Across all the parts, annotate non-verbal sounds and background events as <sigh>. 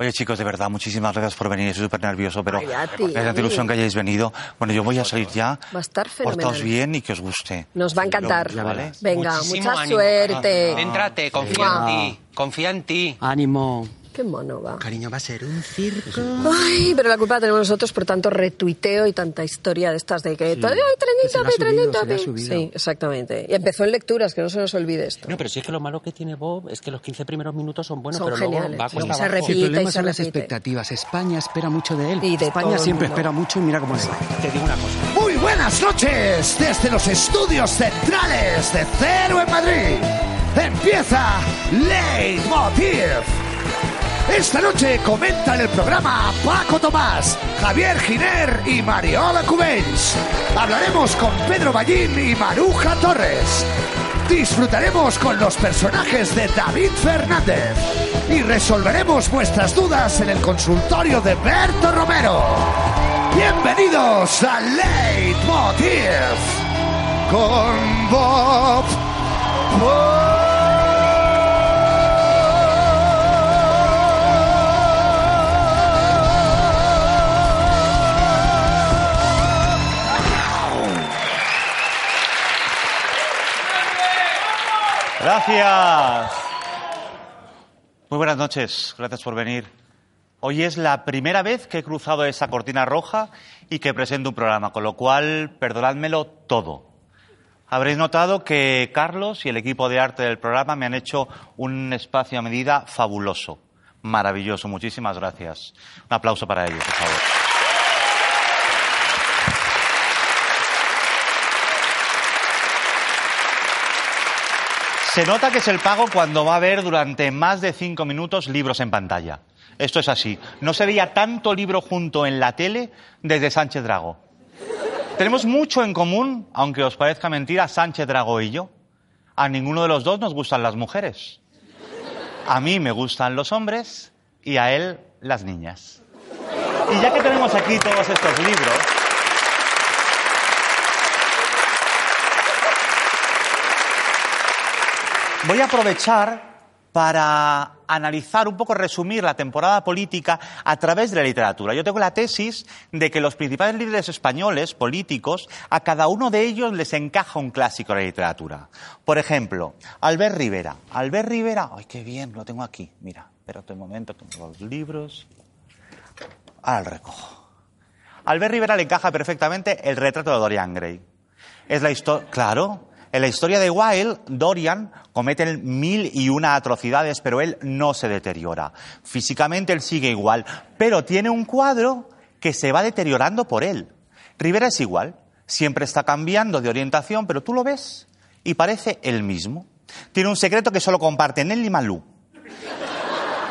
Oye, chicos, de verdad, muchísimas gracias por venir. Estoy súper nervioso, pero es tanta ilusión que hayáis venido. Bueno, yo voy a salir ya. Va a estar fenomenal. Portaos bien y que os guste. Nos va a encantar. Verás. Venga, Muchísimo mucha ánimo. suerte. Céntrate, confía en ti. Confía en ti. Ánimo. Qué mono va. Cariño, va a ser un circo. Ay, pero la culpa la tenemos nosotros por tanto retuiteo y tanta historia de estas de que... ¡Ay, trending topic. Sí, exactamente. Y empezó en lecturas, que no se nos olvide esto. No, pero si es que lo malo que tiene Bob es que los 15 primeros minutos son buenos, Son pero geniales. luego va Sí, cuesta se repite. Sí, el problema y se son las expectativas. España espera mucho de él. Y de todo España el siempre mundo. espera mucho y mira cómo le va. Te digo una cosa. Muy buenas noches desde los estudios centrales de Cero en Madrid. Empieza Leitmotiv. Esta noche comentan el programa Paco Tomás, Javier Giner y Mariola Cubens. Hablaremos con Pedro Ballín y Maruja Torres. Disfrutaremos con los personajes de David Fernández y resolveremos vuestras dudas en el consultorio de Berto Romero. Bienvenidos a Leitmotiv con Bob. Gracias. Muy buenas noches, gracias por venir. Hoy es la primera vez que he cruzado esa cortina roja y que presento un programa, con lo cual perdonádmelo todo. Habréis notado que Carlos y el equipo de arte del programa me han hecho un espacio a medida fabuloso, maravilloso. Muchísimas gracias. Un aplauso para ellos, por favor. Se nota que es el pago cuando va a haber durante más de cinco minutos libros en pantalla. Esto es así. No se veía tanto libro junto en la tele desde Sánchez Drago. Tenemos mucho en común, aunque os parezca mentira, Sánchez Drago y yo. A ninguno de los dos nos gustan las mujeres. A mí me gustan los hombres y a él las niñas. Y ya que tenemos aquí todos estos libros, Voy a aprovechar para analizar un poco, resumir la temporada política a través de la literatura. Yo tengo la tesis de que los principales líderes españoles, políticos, a cada uno de ellos les encaja un clásico de la literatura. Por ejemplo, Albert Rivera. Albert Rivera, ay, qué bien, lo tengo aquí. Mira, espérate un momento, tengo los libros. Ahora lo recojo. Albert Rivera le encaja perfectamente el retrato de Dorian Gray. Es la historia, claro, en la historia de Wilde, Dorian comete mil y una atrocidades, pero él no se deteriora. Físicamente él sigue igual, pero tiene un cuadro que se va deteriorando por él. Rivera es igual, siempre está cambiando de orientación, pero tú lo ves y parece el mismo. Tiene un secreto que solo comparten él y Malú.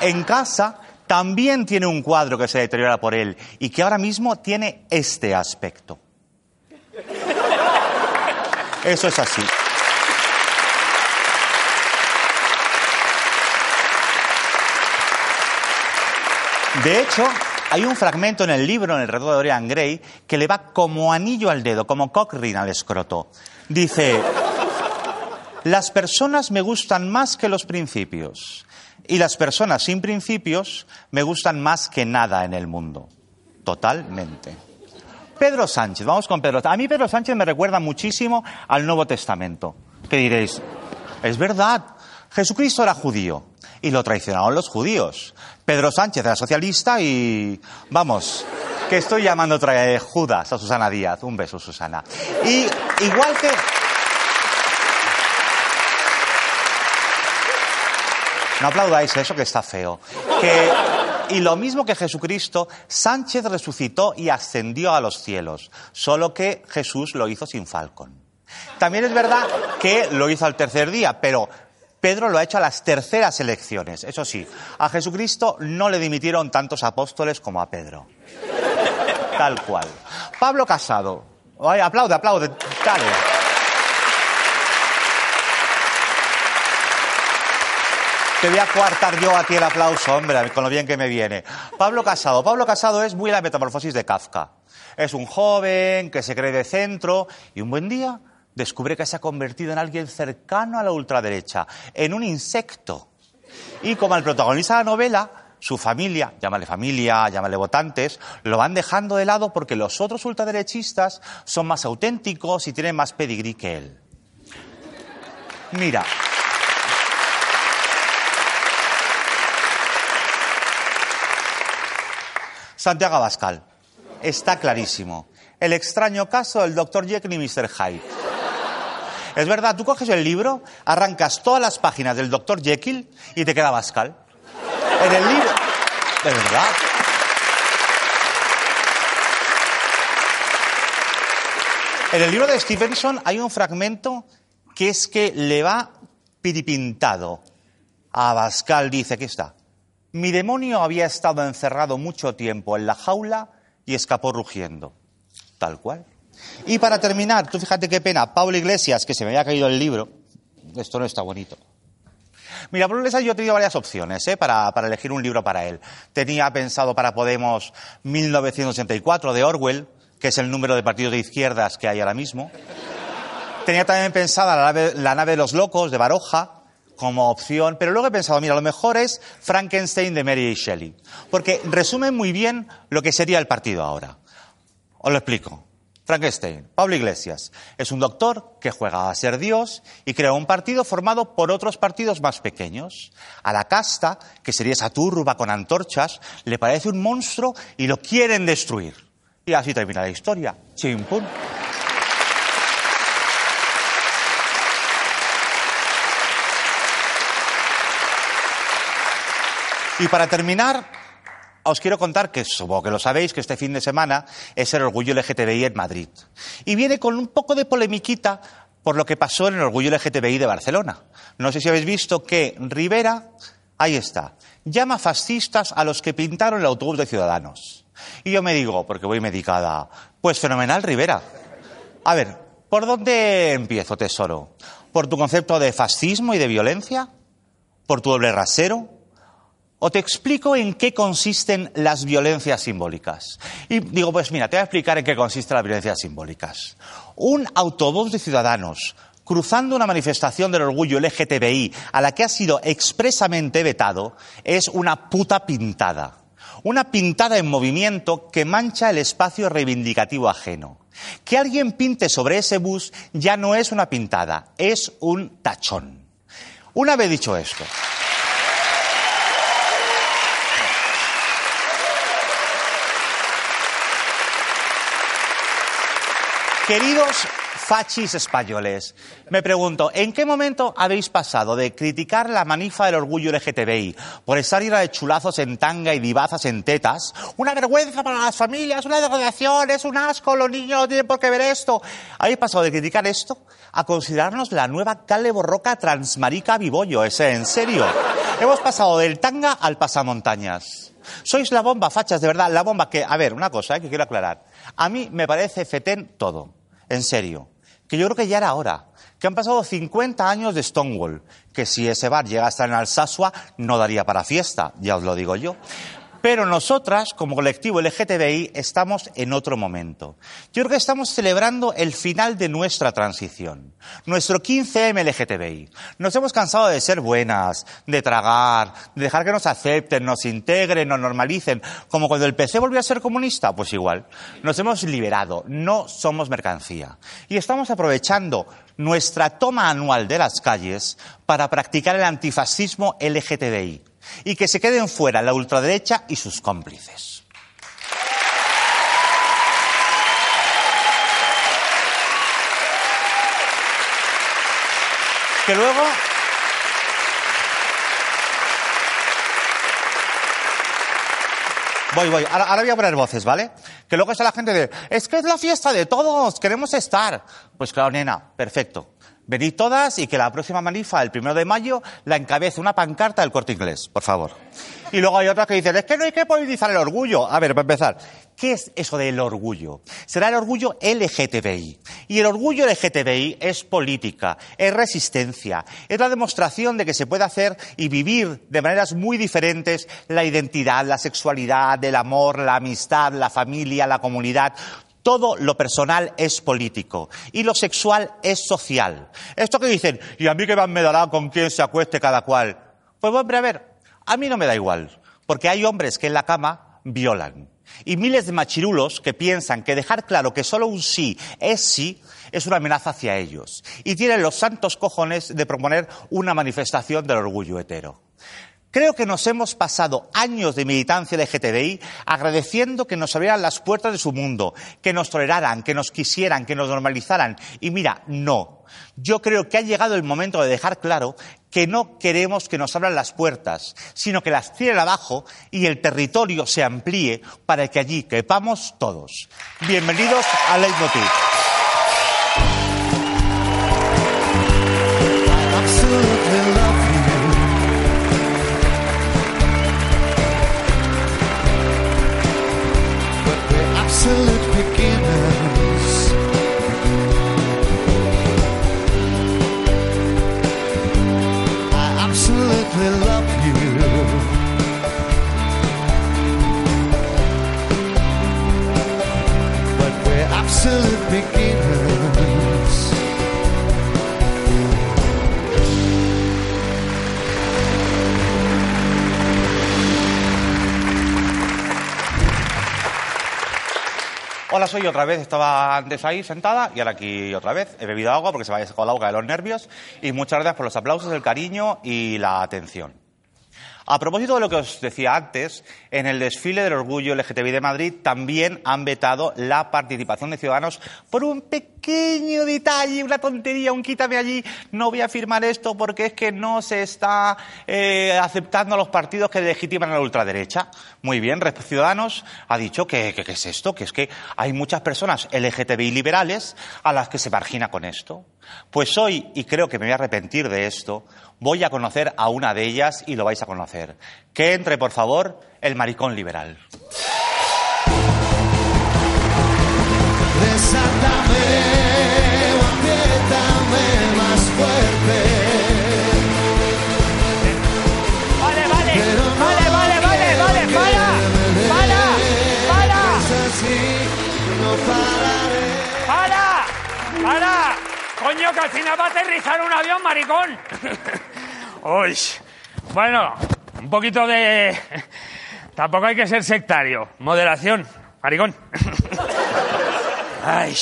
En casa también tiene un cuadro que se deteriora por él y que ahora mismo tiene este aspecto. Eso es así. De hecho, hay un fragmento en el libro, en el retrato de Dorian Gray, que le va como anillo al dedo, como Cochrane al escroto. Dice, las personas me gustan más que los principios y las personas sin principios me gustan más que nada en el mundo. Totalmente. Pedro Sánchez, vamos con Pedro. A mí Pedro Sánchez me recuerda muchísimo al Nuevo Testamento. ¿Qué diréis? Es verdad, Jesucristo era judío y lo traicionaron los judíos. Pedro Sánchez era socialista y, vamos, que estoy llamando otra vez Judas a Susana Díaz. Un beso, Susana. Y igual que... No aplaudáis eso que está feo. Que, y lo mismo que Jesucristo, Sánchez resucitó y ascendió a los cielos, solo que Jesús lo hizo sin falcón. También es verdad que lo hizo al tercer día, pero Pedro lo ha hecho a las terceras elecciones. Eso sí, a Jesucristo no le dimitieron tantos apóstoles como a Pedro. Tal cual. Pablo Casado. Aplaude, aplaude. Dale. Te voy a coartar yo a ti el aplauso, hombre, con lo bien que me viene. Pablo Casado. Pablo Casado es muy la metamorfosis de Kafka. Es un joven que se cree de centro y un buen día descubre que se ha convertido en alguien cercano a la ultraderecha, en un insecto. Y como el protagonista de la novela, su familia, llámale familia, llámale votantes, lo van dejando de lado porque los otros ultraderechistas son más auténticos y tienen más pedigrí que él. Mira. Santiago Abascal. Está clarísimo. El extraño caso del Dr. Jekyll y Mr. Hyde. Es verdad, tú coges el libro, arrancas todas las páginas del Dr. Jekyll y te queda Abascal. En el libro. De verdad. En el libro de Stevenson hay un fragmento que es que le va piripintado. A Abascal dice, aquí está. Mi demonio había estado encerrado mucho tiempo en la jaula y escapó rugiendo. Tal cual. Y para terminar, tú fíjate qué pena, Pablo Iglesias, que se me había caído el libro. Esto no está bonito. Mira, Pablo Iglesias yo he tenido varias opciones ¿eh? para, para elegir un libro para él. Tenía pensado para Podemos 1984 de Orwell, que es el número de partidos de izquierdas que hay ahora mismo. Tenía también pensada la nave, la nave de los locos de Baroja como opción, pero luego he pensado, mira, lo mejor es Frankenstein de Mary Shelley, porque resume muy bien lo que sería el partido ahora. Os lo explico. Frankenstein, Pablo Iglesias, es un doctor que juega a ser Dios y crea un partido formado por otros partidos más pequeños. A la casta, que sería esa turba con antorchas, le parece un monstruo y lo quieren destruir. Y así termina la historia. Chimpún. Y para terminar, os quiero contar que supongo que lo sabéis, que este fin de semana es el Orgullo LGTBI en Madrid. Y viene con un poco de polemiquita por lo que pasó en el Orgullo LGTBI de Barcelona. No sé si habéis visto que Rivera, ahí está, llama fascistas a los que pintaron el autobús de Ciudadanos. Y yo me digo, porque voy medicada, pues fenomenal Rivera. A ver, ¿por dónde empiezo, tesoro? ¿Por tu concepto de fascismo y de violencia? ¿Por tu doble rasero? O te explico en qué consisten las violencias simbólicas. Y digo, pues mira, te voy a explicar en qué consisten las violencias simbólicas. Un autobús de ciudadanos cruzando una manifestación del orgullo LGTBI a la que ha sido expresamente vetado es una puta pintada. Una pintada en movimiento que mancha el espacio reivindicativo ajeno. Que alguien pinte sobre ese bus ya no es una pintada, es un tachón. Una vez dicho esto, Queridos fachis españoles, me pregunto, ¿en qué momento habéis pasado de criticar la manifa del orgullo LGTBI por estar llena de chulazos en tanga y divazas en tetas? Una vergüenza para las familias, una degradación, es un asco, los niños no tienen por qué ver esto. ¿Habéis pasado de criticar esto a considerarnos la nueva Cale Borroca transmarica Vibollo? Ese, en serio. Hemos pasado del tanga al pasamontañas. Sois la bomba, fachas, de verdad, la bomba que, a ver, una cosa eh, que quiero aclarar. A mí me parece fetén todo. En serio. Que yo creo que ya era hora. Que han pasado 50 años de Stonewall. Que si ese bar llega a estar en Alsasua, no daría para fiesta. Ya os lo digo yo. Pero nosotras, como colectivo LGTBI, estamos en otro momento. Yo creo que estamos celebrando el final de nuestra transición. Nuestro 15M LGTBI. Nos hemos cansado de ser buenas, de tragar, de dejar que nos acepten, nos integren, nos normalicen. Como cuando el PC volvió a ser comunista, pues igual. Nos hemos liberado. No somos mercancía. Y estamos aprovechando nuestra toma anual de las calles para practicar el antifascismo LGTBI y que se queden fuera la ultraderecha y sus cómplices. Que luego Voy, voy. Ahora, voy a poner voces, ¿vale? Que luego está la gente de, es que es la fiesta de todos, queremos estar. Pues claro, nena, perfecto. Venid todas y que la próxima manifa, el primero de mayo, la encabece una pancarta del corte inglés, por favor. Y luego hay otras que dicen, es que no hay que politizar el orgullo. A ver, para empezar, ¿qué es eso del orgullo? Será el orgullo LGTBI. Y el orgullo LGTBI es política, es resistencia, es la demostración de que se puede hacer y vivir de maneras muy diferentes la identidad, la sexualidad, el amor, la amistad, la familia, la comunidad. Todo lo personal es político y lo sexual es social. Esto que dicen, y a mí que me dará con quién se acueste cada cual. Pues hombre, a ver, a mí no me da igual. Porque hay hombres que en la cama violan. Y miles de machirulos que piensan que dejar claro que solo un sí es sí es una amenaza hacia ellos. Y tienen los santos cojones de proponer una manifestación del orgullo hetero. Creo que nos hemos pasado años de militancia LGTBI agradeciendo que nos abrieran las puertas de su mundo, que nos toleraran, que nos quisieran, que nos normalizaran. Y mira, no. Yo creo que ha llegado el momento de dejar claro que no queremos que nos abran las puertas, sino que las tiren abajo y el territorio se amplíe para que allí quepamos todos. Bienvenidos a Leitmotiv. Hola, soy otra vez. Estaba antes ahí sentada y ahora aquí otra vez. He bebido agua porque se me había sacado la boca de los nervios. Y muchas gracias por los aplausos, el cariño y la atención. A propósito de lo que os decía antes, en el desfile del orgullo LGTBI de Madrid también han vetado la participación de ciudadanos por un pequeño detalle, una tontería, un quítame allí, no voy a firmar esto porque es que no se está eh, aceptando a los partidos que legitiman a la ultraderecha. Muy bien, Ciudadanos ha dicho que, que, que es esto, que es que hay muchas personas LGTBI liberales a las que se margina con esto. Pues hoy, y creo que me voy a arrepentir de esto, voy a conocer a una de ellas y lo vais a conocer. Que entre, por favor, el maricón liberal. Desátame más fuerte. Vale, vale, no vale, vale, vale, vale, para, para, para, Es así, no pararé. para, para. Coño, que al final va a aterrizar un avión, maricón. <laughs> Uy, bueno, un poquito de... Tampoco hay que ser sectario. Moderación, maricón. Ay,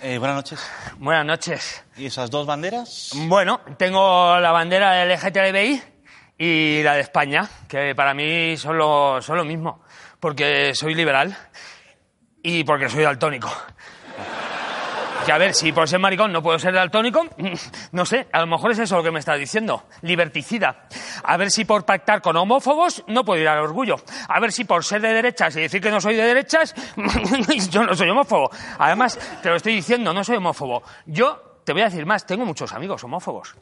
Eh, buenas noches. buenas noches. ¿Y esas dos banderas? Bueno, tengo la bandera del LGTBI y la de España, que para mí son lo, son lo mismo, porque soy liberal y porque soy daltónico. Que a ver, si por ser maricón no puedo ser daltónico, <laughs> no sé, a lo mejor es eso lo que me estás diciendo, liberticida. A ver si por pactar con homófobos no puedo ir al orgullo. A ver si por ser de derechas y decir que no soy de derechas, <laughs> yo no soy homófobo. Además, te lo estoy diciendo, no soy homófobo. Yo te voy a decir más, tengo muchos amigos homófobos.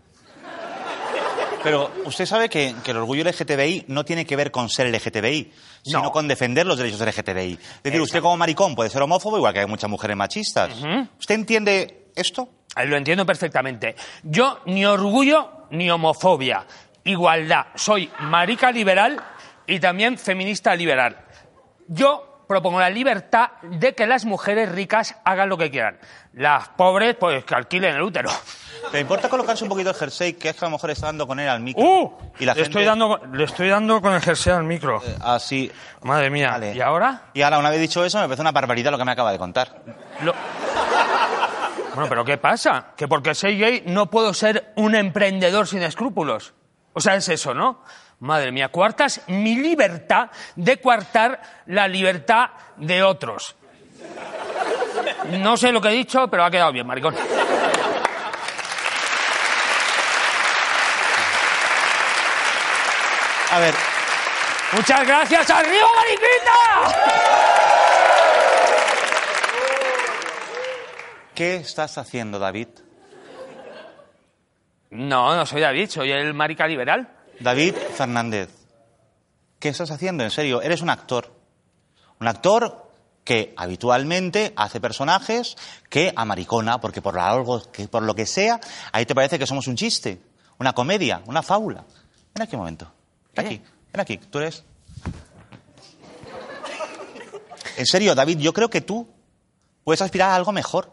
Pero usted sabe que, que el orgullo LGTBI no tiene que ver con ser LGTBI, sino No. con defender los derechos LGTBI. Es decir, usted como maricón puede ser homófobo, igual que hay muchas mujeres machistas. ¿Usted entiende esto? Eh, Lo entiendo perfectamente. Yo ni orgullo ni homofobia. Igualdad. Soy marica liberal y también feminista liberal. Yo propongo la libertad de que las mujeres ricas hagan lo que quieran. Las pobres, pues que alquilen el útero. ¿Te importa colocarse un poquito el jersey, que es que a lo mejor está dando con él al micro? ¡Uh! y la le, gente, estoy dando, le estoy dando con el jersey al micro. eh, Así. Madre mía. Vale. ¿Y ahora? Y ahora, una vez dicho eso, me parece una barbaridad lo que me acaba de contar. Lo- Bueno, pero ¿qué pasa? Que porque soy gay no puedo ser un emprendedor sin escrúpulos. O sea, es eso, ¿no? Madre mía, cuartas mi libertad de coartar la libertad de otros. No sé lo que he dicho, pero ha quedado bien, maricón. A ver, Muchas gracias, arriba, mariquita. ¿qué estás haciendo, David? No, no soy David, soy el marica liberal. David Fernández, ¿qué estás haciendo? En serio, eres un actor. Un actor que habitualmente hace personajes que amaricona, porque por algo que por lo que sea, ahí te parece que somos un chiste, una comedia, una fábula. Ven aquí un momento. Ven aquí, ven aquí, tú eres. En serio, David, yo creo que tú puedes aspirar a algo mejor.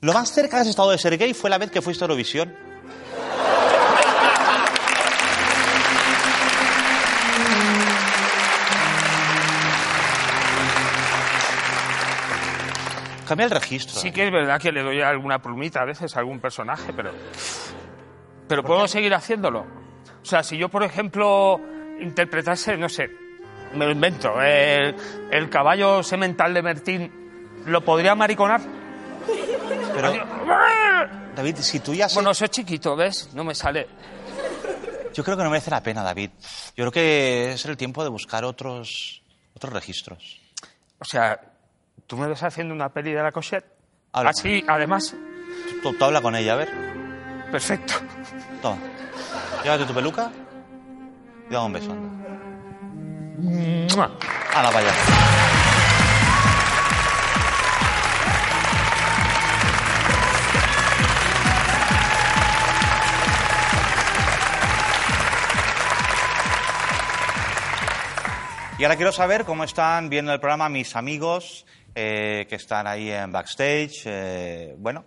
Lo más cerca que has estado de ser gay fue la vez que fuiste a Eurovisión. Cambia el registro. Sí que es verdad que le doy alguna plumita a veces a algún personaje, pero... Pero puedo seguir haciéndolo. O sea, si yo, por ejemplo, interpretase, no sé, me lo invento, el, el caballo semental de Mertín, ¿lo podría mariconar? Pero, David, si tú ya... has- Bueno, soy chiquito, ¿ves? No me sale. Yo creo que no merece la pena, David. Yo creo que es el tiempo de buscar otros, otros registros. O sea, ¿tú me ves haciendo una peli de la Cochet? Habla. Así, además. Tú, tú habla con ella, a ver. Perfecto. Toma. Llévate tu peluca y dame un beso. anda. A la vaya. Y ahora quiero saber cómo están viendo el programa mis amigos eh, que están ahí en backstage. eh, bueno,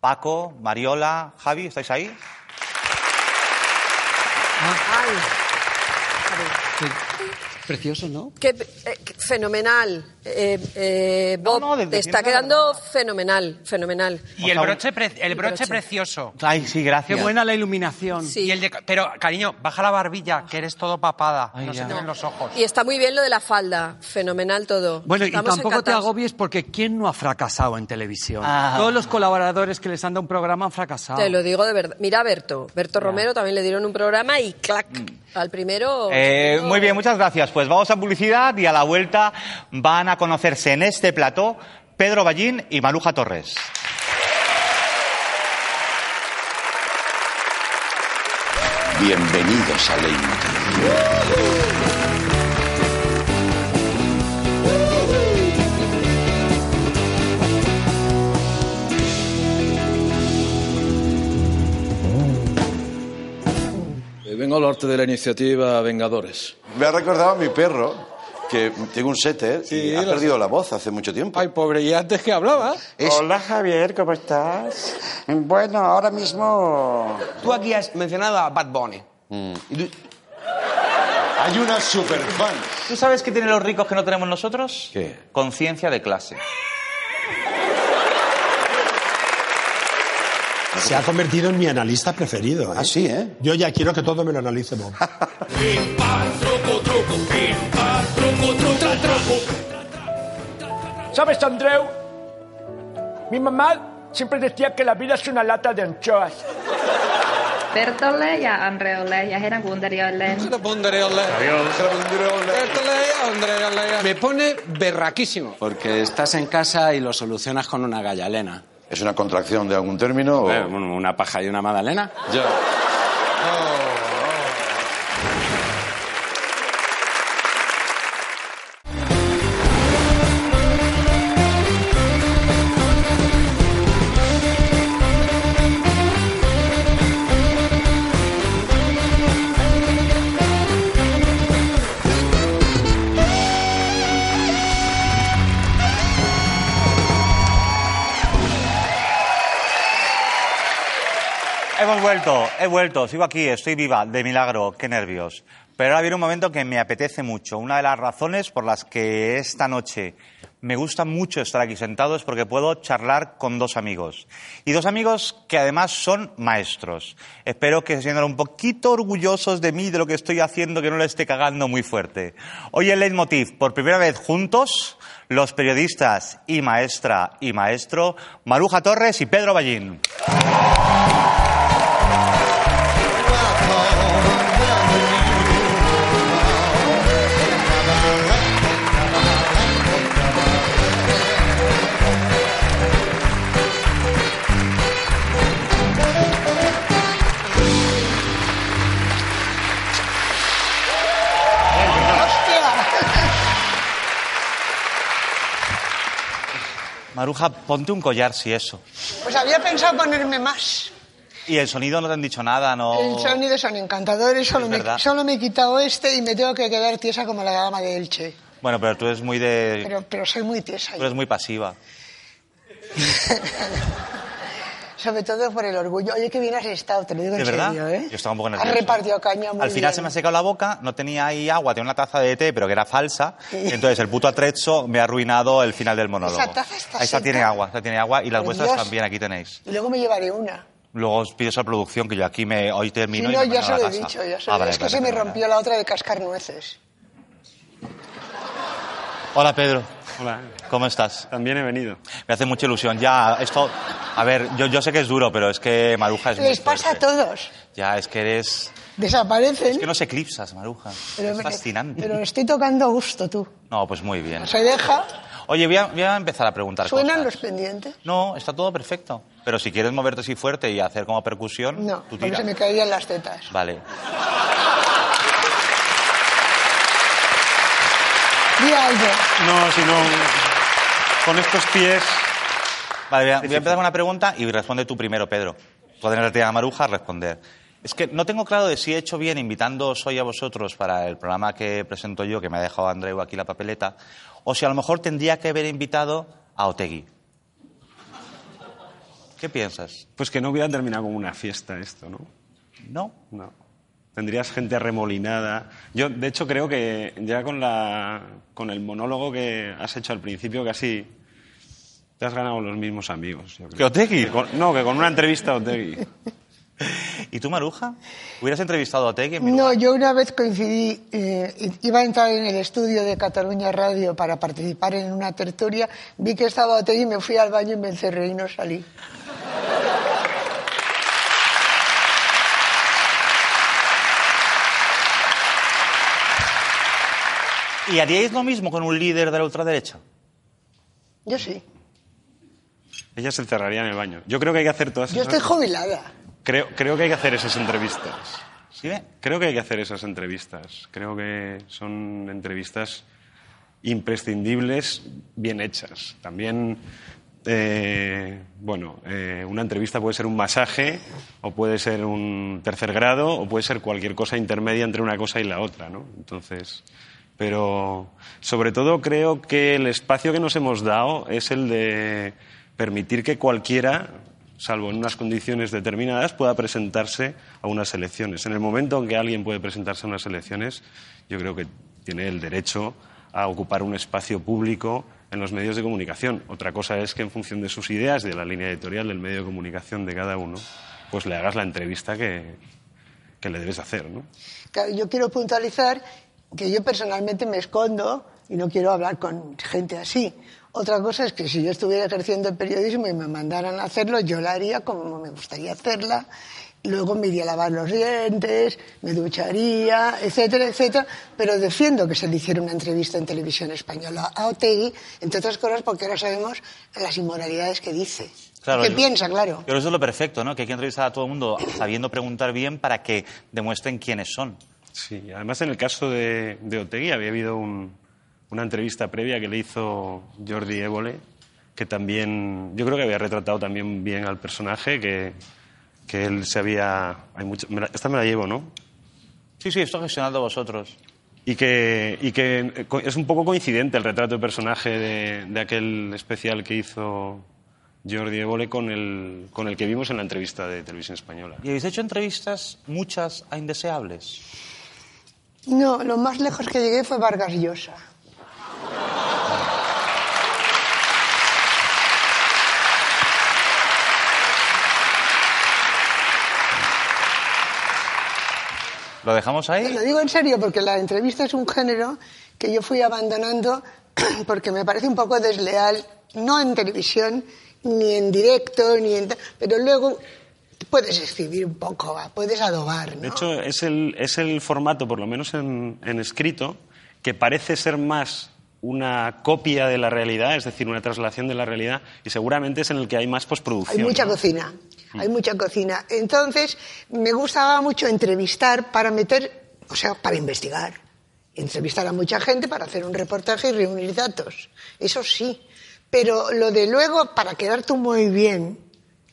Paco, Mariola, Javi, ¿estáis ahí? Ay, Precioso, ¿no? qué, eh, qué fenomenal. Eh, eh, Bob, no, de- te está quedando fenomenal, fenomenal. Y el broche, pre- el broche broche. precioso. Ay, sí, Qué gracias. buena la iluminación. Sí. Y el de, pero, cariño, baja la barbilla, que eres todo papada. Ay, no ya. se te ven los ojos. Y está muy bien lo de la falda, fenomenal todo. Bueno, y tampoco te agobies porque ¿quién no ha fracasado en televisión? Ah. Todos los colaboradores que les han dado un programa han fracasado. Te lo digo de verdad. Mira a Berto. Berto Romero también le dieron un programa y clac. Al primero. Eh, segundo- muy bien, muchas gracias. Pues vamos a publicidad y a la vuelta van a conocerse en este plató Pedro Ballín y Maruja Torres. Bienvenidos a Leitmotiv. Vengo al norte de la iniciativa Vengadores. Me ha recordado a mi perro, que tengo un setter y ha lo perdido la voz hace mucho tiempo. Ay, pobre, y antes que hablaba. Hola Javier, ¿cómo estás? Bueno, ahora mismo... Tú aquí has mencionado a Bad Bunny. Hay una superfan. ¿Tú sabes qué tienen los ricos que no tenemos nosotros? ¿Qué? Conciencia de clase. <laughs> Se ha convertido en mi analista preferido. ¿eh? Ah, sí, ¿eh? Yo ya quiero que todo me lo analice Bob. <laughs> ¿Sabes, Andreu? Mi mamá siempre decía que la vida es una lata de anchoas. Bertolle ja Andreolle ja heidän kuuntelijoilleen. Me pone berraquísimo. Porque estás en casa y lo solucionas con una gallalena. ¿Es una contracción de algún término? o- Eh, una paja y una magdalena. Ya. Hemos vuelto, sigo aquí, estoy viva, de milagro, qué nervios. Pero ahora viene un momento que me apetece mucho. Una de las razones por las que esta noche me gusta mucho estar aquí sentado es porque puedo charlar con dos amigos. Y dos amigos que además son maestros. Espero que se sientan un poquito orgullosos de mí, de lo que estoy haciendo, que no le esté cagando muy fuerte. Hoy el Leitmotiv, por primera vez juntos, los periodistas y maestra y maestro, Maruja Torres y Pedro Ballín. Maruja, ponte un collar si eso. Pues había pensado ponerme más. Y el sonido no te han dicho nada, no. El sonido son encantadores, solo me, solo me he quitado este y me tengo que quedar tiesa como la dama de Elche. Bueno, pero tú eres muy de. Pero, pero soy muy tiesa. Tú eres muy pasiva. <laughs> Sobre todo por el orgullo. Oye, que bien has estado, te lo digo ¿De en verdad? serio, ¿eh? Yo estaba un poco Has nervioso. repartido caña muy Al final bien. se me ha secado la boca, no tenía ahí agua, tenía una taza de té, pero que era falsa. Entonces el puto atrezzo me ha arruinado el final del monólogo. Esa taza está Esa tiene agua, esa tiene agua y las Por vuestras Dios. también, aquí tenéis. Y luego me llevaré una. Luego os pido esa producción que yo aquí me hoy Si termino y no, me ya se lo he dicho, ya se Ah, vale, Es que vale, se me rompió la otra de cascar nueces. Hola Pedro. Hola. ¿Cómo estás? También he venido. Me hace mucha ilusión. Ya, esto. A ver, yo, yo sé que es duro, pero es que Maruja es muy Les pasa a todos. Ya, es que eres. Desaparecen. Es que nos eclipsas, Maruja. pero, es fascinante. pero estoy tocando a gusto, tú. No, pues muy bien. Se deja, Oye, voy a, voy a empezar a preguntar suenan cosas. los pendientes. No, está todo perfecto. Pero si quieres moverte así fuerte y hacer como percusión, No, tú porque tira. se me caerían las tetas. Vale. Di algo. No, si no. Con estos pies. Vale, voy a, empezar con una pregunta y responde tú primero, Pedro. Pueden retirar a Maruja a responder. Es que no tengo claro de si he hecho bien invitándoos hoy a vosotros para el programa que presento yo, que me ha dejado Andreu aquí la papeleta, o si a lo mejor tendría que haber invitado a Otegui. ¿Qué piensas? Pues que no hubiera terminado como una fiesta esto, ¿no? No. No. Tendrías gente arremolinada. Yo, de hecho, creo que ya con, la, con el monólogo que has hecho al principio, casi te has ganado los mismos amigos. yo creo. ¿Que Otegui? Que con- no, que con una entrevista a Otegui. <laughs> ¿Y tú, Maruja? ¿Hubieras entrevistado a Otegui? en mi No, yo una vez coincidí, eh, iba a entrar en el estudio de Cataluña Radio para participar en una tertulia, vi que estaba Otegui, me fui al baño y me encerré y no salí. ¿Y haríais lo mismo con un líder de la ultraderecha? Yo sí. Ella se encerraría en el baño. Yo creo que hay que hacer todas Yo esas... estoy jubilada. Creo, creo que hay que hacer esas entrevistas. ¿Sí? Creo que hay que hacer esas entrevistas. Creo que son entrevistas imprescindibles, bien hechas. También, eh, bueno, eh, una entrevista puede ser un masaje, o puede ser un tercer grado, o puede ser cualquier cosa intermedia entre una cosa y la otra, ¿no? Entonces, pero sobre todo creo que el espacio que nos hemos dado es el de permitir que cualquiera, salvo en unas condiciones determinadas, pueda presentarse a unas elecciones. En el momento en que alguien puede presentarse a unas elecciones, yo creo que tiene el derecho a ocupar un espacio público en los medios de comunicación. Otra cosa es que en función de sus ideas, de la línea editorial del medio de comunicación de cada uno, pues le hagas la entrevista que, que le debes hacer, ¿no? Yo quiero puntualizar que yo personalmente me escondo y no quiero hablar con gente así. Otra cosa es que si yo estuviera ejerciendo el periodismo y me mandaran a hacerlo, yo la haría como me gustaría hacerla. Luego me iría a lavar los dientes, me ducharía, etcétera, etcétera. Pero defiendo que se le hiciera una entrevista en televisión española a Otegui, entre otras cosas porque ahora sabemos las inmoralidades que dice. Claro, ¿Qué yo- piensa, claro? Pero eso es lo perfecto, ¿no? Que hay que entrevistar a todo el mundo sabiendo preguntar bien para que demuestren quiénes son. Sí, además en el caso de, de Otegui había habido un- una entrevista previa que le hizo Jordi Évole, que también, yo creo que había retratado también bien al personaje, que, que él se había... Hay mucho, me la- esta me la llevo, ¿no? Sí, sí, esto gestionado vosotros. Y que, y que eh, es un poco coincidente el retrato de personaje de, de aquel especial que hizo Jordi Évole con el, con el que vimos en la entrevista de Televisión Española. ¿Y habéis hecho entrevistas, muchas, a indeseables? No, lo más lejos que llegué fue Vargas Llosa. ¿Lo dejamos ahí? Lo digo en serio porque la entrevista es un género que yo fui abandonando <clears throat> porque me parece un poco desleal, no en televisión, ni en directo, ni en... Pero luego puedes escribir un poco, va, puedes adobar, ¿no? De hecho, es el, es el formato, por lo menos en, en escrito, que parece ser más una copia de la realidad, es decir, una traslación de la realidad, y seguramente es en el que hay más postproducción. Hay mucha ¿no? cocina, hay mucha cocina. Entonces, me gustaba mucho entrevistar para meter, o sea, para investigar. Entrevistar a mucha gente para hacer un reportaje y reunir datos. Eso sí. Pero lo de luego, para quedar tú muy bien,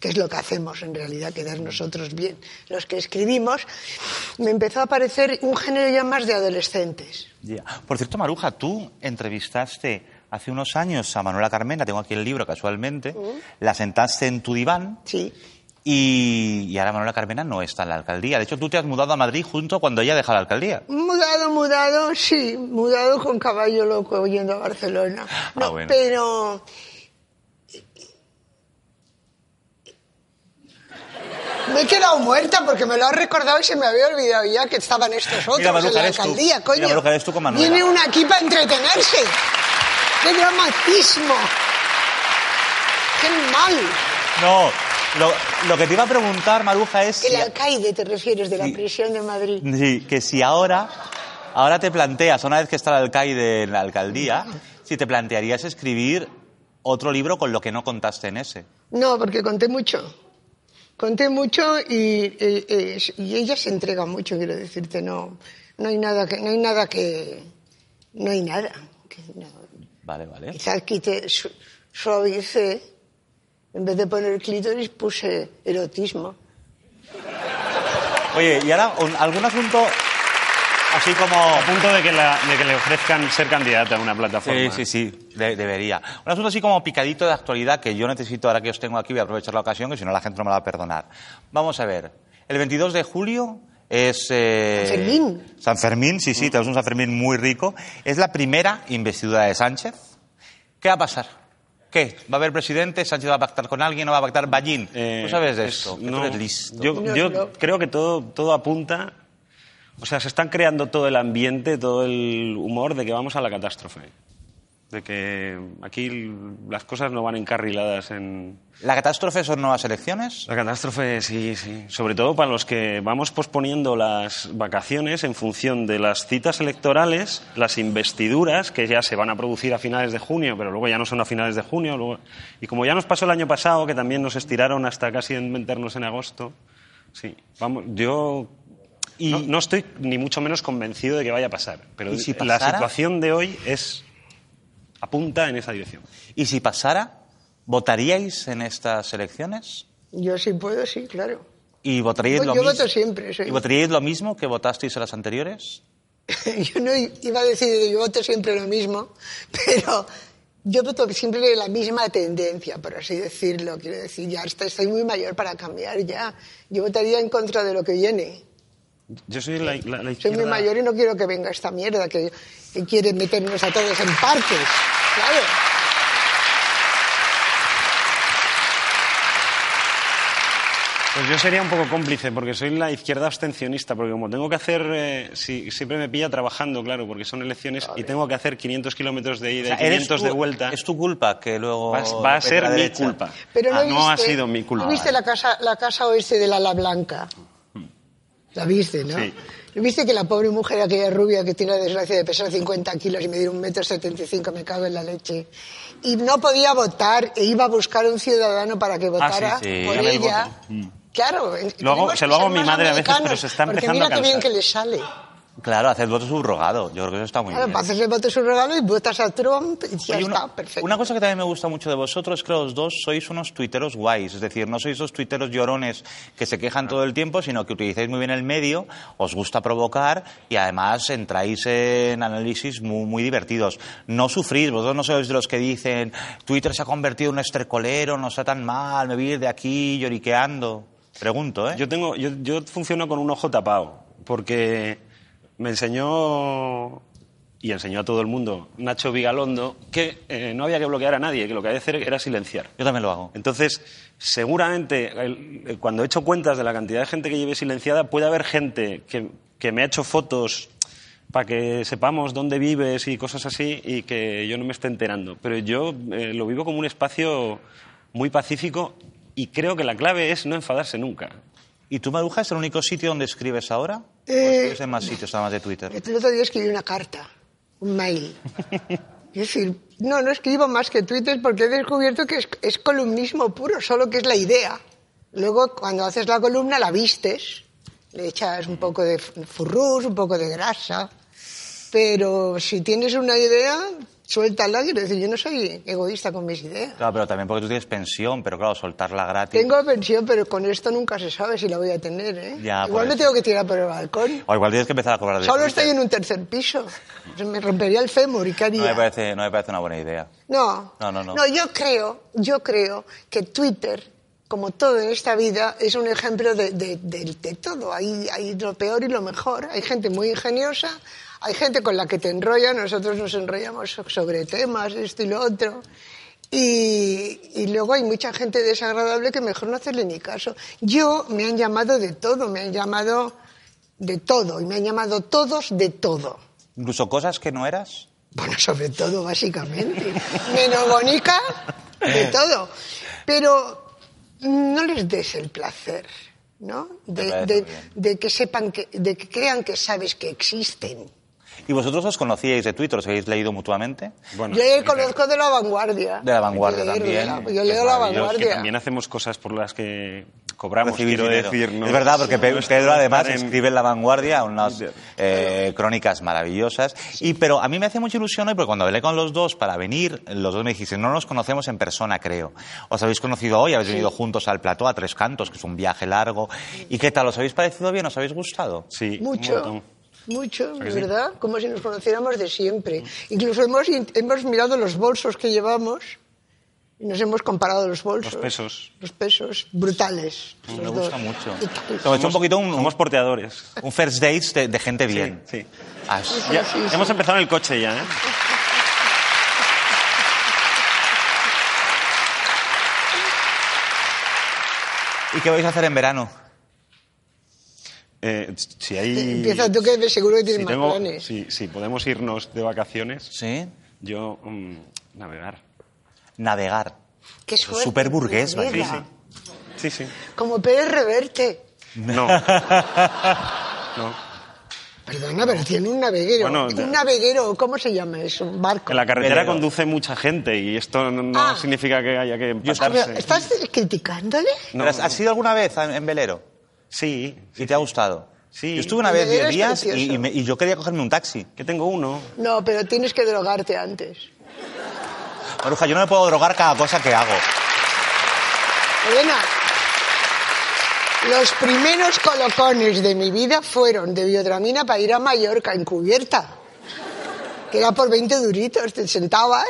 que es lo que hacemos en realidad, quedar nosotros bien, los que escribimos, me empezó a parecer un género ya más de adolescentes. Ya. Por cierto, Maruja, tú entrevistaste hace unos años a Manuela Carmena, tengo aquí el libro casualmente, Mm. la sentaste en tu diván. Sí. Y, y ahora Manuela Carmena no está en la alcaldía. De hecho, tú te has mudado a Madrid junto cuando ella deja la alcaldía. Mudado, mudado, sí, mudado con caballo loco yendo a Barcelona. No, Ah, bueno. pero me he quedado muerta porque me lo has recordado y se me había olvidado ya que estaban estos otros Mira, Maruja, en la eres tú. alcaldía, coño. Mira, Maruja, eres tú con Manuela. Viene una aquí para entretenerse. ¡Qué dramatismo! ¡Qué mal! No, lo, lo que te iba a preguntar, Maruja, es El si, alcaide te refieres de la prisión de Madrid. sí, que si ahora, ahora te planteas, una vez que está el alcaide en la alcaldía, si te plantearías escribir otro libro con lo que no contaste en ese. No, porque conté mucho. Conté mucho y, y ella se entrega mucho, quiero decirte, no, no hay nada que, no hay nada que, no hay nada. que no. Vale, vale. Quizás quité, su- suavicé, en vez de poner clítoris puse erotismo. Oye, y ahora algún asunto así como... A punto de que, la- de que le ofrezcan ser candidata a una plataforma. Sí, sí, sí, de- debería. Un asunto así como picadito de actualidad que yo necesito, ahora que os tengo aquí, voy a aprovechar la ocasión, que si no la gente no me la va a perdonar. Vamos a ver. El 22 de julio es... eh, San Fermín. San Fermín, sí, sí, tenemos un San Fermín muy rico. Es la primera investidura de Sánchez. ¿Qué va a pasar? ¿Qué? ¿Va a haber presidente? ¿Sánchez va a pactar con alguien? ¿No va a pactar Ballín? ¿Tú sabes de Eh, es- esto? no, tú eres listo. Yo, yo creo que todo, todo apunta. O sea, se están creando todo el ambiente, todo el humor de que vamos a la catástrofe. De que aquí las cosas no van encarriladas en. ¿La catástrofe son nuevas elecciones? La catástrofe, sí, sí. Sobre todo para los que vamos posponiendo las vacaciones en función de las citas electorales, las investiduras, que ya se van a producir a finales de junio, pero luego ya no son a finales de junio. luego- Y como ya nos pasó el año pasado, que también nos estiraron hasta casi en meternos en agosto, sí. Vamos, yo no, no estoy ni mucho menos convencido de que vaya a pasar, pero ¿Y si la situación de hoy es apunta en esa dirección. ¿Y si pasara, votaríais en estas elecciones? Yo sí puedo, sí, claro. ¿Y votaríais Yo lo mismo? voto siempre, sí. ¿Y votaríais lo mismo que votasteis en las anteriores? <laughs> Yo no iba a decir que yo voto siempre lo mismo, <laughs> pero yo voto siempre la misma tendencia, por así decirlo. Quiero decir, ya estoy muy mayor para cambiar ya. Yo votaría en contra de lo que viene. Yo soy la, la- la Soy izquierda... muy mayor y no quiero que venga esta mierda que, que quiere meternos a todos en parques. Claro. Pues yo sería un poco cómplice, porque soy la izquierda abstencionista, porque como tengo que hacer, eh, si- siempre me pilla trabajando, claro, porque son elecciones y tengo que hacer 500 kilómetros de ida O sea, y eres 500 tú- de vuelta. Es tu culpa que luego... Va, va a ser mi derecha. culpa. Pero no, Ah, no ha sido mi culpa. ¿No viste la casa, la casa oeste de la La Blanca? La viste, ¿no? Sí. ¿No ¿Viste que la pobre mujer, aquella rubia que tiene la desgracia de pesar 50 kilos y medir un metro setenta y cinco, me cago en la leche, y no podía votar e iba a buscar un ciudadano para que votara Ah, sí, sí. por el ella? voto. Mm. Claro, tenemos se lo hago a mi madre a veces, pero se está empezando mira a qué bien que le sale. Claro, hacer voto subrogado. Yo creo que eso está muy Claro, bien. para hacerle voto su regalo y votas a Trump y ya Oye, está, una, perfecto. una cosa que también me gusta mucho de vosotros es que los dos sois unos tuiteros guays. Es decir, no sois esos tuiteros llorones que se quejan todo el tiempo, sino que utilizáis muy bien el medio, os gusta provocar y además entráis en análisis muy, muy divertidos. No sufrís, vosotros no sois de los que dicen Twitter se ha convertido en un estercolero, no está tan mal, me voy a ir de aquí lloriqueando. Pregunto, ¿eh? Yo, tengo, yo, yo funciono con un ojo tapado, porque me enseñó y enseñó a todo el mundo Nacho Vigalondo que eh, no había que bloquear a nadie, que lo que había que hacer era silenciar. Yo también lo hago. Entonces, seguramente, el- cuando he hecho cuentas de la cantidad de gente que lleve silenciada, puede haber gente que, que me ha hecho fotos para que sepamos dónde vives y cosas así y que yo no me esté enterando. Pero yo eh, lo vivo como un espacio muy pacífico y creo que la clave es no enfadarse nunca. ¿Y tú, Maruja, es el único sitio donde escribes ahora? ¿O Eh, escribes en más sitios, además de Twitter? El otro día escribí una carta, un mail. <laughs> Es decir, no, no escribo más que Twitter porque he descubierto que es, es columnismo puro, solo que es la idea. Luego, cuando haces la columna, la vistes, le echas un poco de furrús, un poco de grasa, pero si tienes una idea, Suéltala, quiero decir, yo no soy egoísta con mis ideas. Claro, pero también porque tú tienes pensión, pero claro, soltarla gratis. Tengo pensión, pero con esto nunca se sabe si la voy a tener, ¿eh? Ya, Igual por me tengo que tirar por el balcón. O igual tienes que empezar a cobrar de Solo estoy en un tercer piso. Me rompería el fémur y qué No me, haría. parece, no me parece una buena idea. No, No, no, no. No, yo creo, yo creo que Twitter, como todo en esta vida, es un ejemplo de, de- de- de todo. Hay, hay lo peor y lo mejor. Hay gente muy ingeniosa, hay gente con la que te enrolla, nosotros nos enrollamos so- sobre temas, esto y lo otro. Y, y luego hay mucha gente desagradable que mejor no hacerle ni caso. Yo me han llamado de todo, me han llamado de todo, y me han llamado todos de todo. Incluso cosas que no eras. Bueno, sobre todo, básicamente. Menos bonica, de todo. Pero no les des el placer, ¿no? De que sepan que, de que crean que sabes que existen. ¿Y vosotros os conocíais de Twitter? ¿Os habéis leído mutuamente? Bueno, yo le conozco de la vanguardia. De la vanguardia de también. la- yo leo la Los que vanguardia. también hacemos cosas por las que cobramos, Recibir quiero dinero. decir. ¿no? Es verdad, porque Pedro además en- escribe en La Vanguardia unas eh, crónicas maravillosas. Y, pero a mí me hace mucha ilusión hoy, porque cuando hablé con los dos para venir, los dos me dijiste, no nos conocemos en persona, creo. Os habéis conocido hoy, habéis venido juntos al plató, a Tres Cantos, que es un viaje largo. ¿Y qué tal? ¿Os habéis parecido bien? ¿Os habéis gustado? Sí, Mucho. Mucho, de sí? verdad, como si nos conociéramos de siempre. Incluso hemos, hemos mirado los bolsos que llevamos y nos hemos comparado los bolsos. Los pesos. Los pesos, brutales. Me los gusta dos. mucho. Hemos hecho un poquito un, Somos porteadores. un first dates de, de gente bien. Sí. Ah, Ya, sí, sí. Hemos empezado en el coche ya, ¿eh? ¿Y qué vais a hacer en verano? Eh, si hay... Empieza tú que seguro que tienes si más tengo- planes. si, si podemos irnos de vacaciones, ¿Sí? yo mm, navegar. Navegar. Qué suerte. Súper burgués, ¿verdad? ¿verdad? Sí, sí. Como Pérez Reverte. No. <laughs> no. Perdona, pero tiene un naveguero. Bueno, ya- un naveguero, ¿cómo se llama eso? Un barco. En la carretera Velero. conduce mucha gente y esto no, no Ah. significa que haya que empatarse. ¿Estás criticándole? No. ¿Pero has- ¿Has ido alguna vez en velero? Sí. ¿Y te ha gustado? Sí. Yo estuve una vez velero 10 es días y, precioso. y me- y yo quería cogerme un taxi. Que tengo uno. No, pero tienes que drogarte antes. Maruja, yo no me puedo drogar cada cosa que hago. Elena, los primeros colocones de mi vida fueron de biodramina para ir a Mallorca encubierta. Que era por 20 duritos. Te sentabas,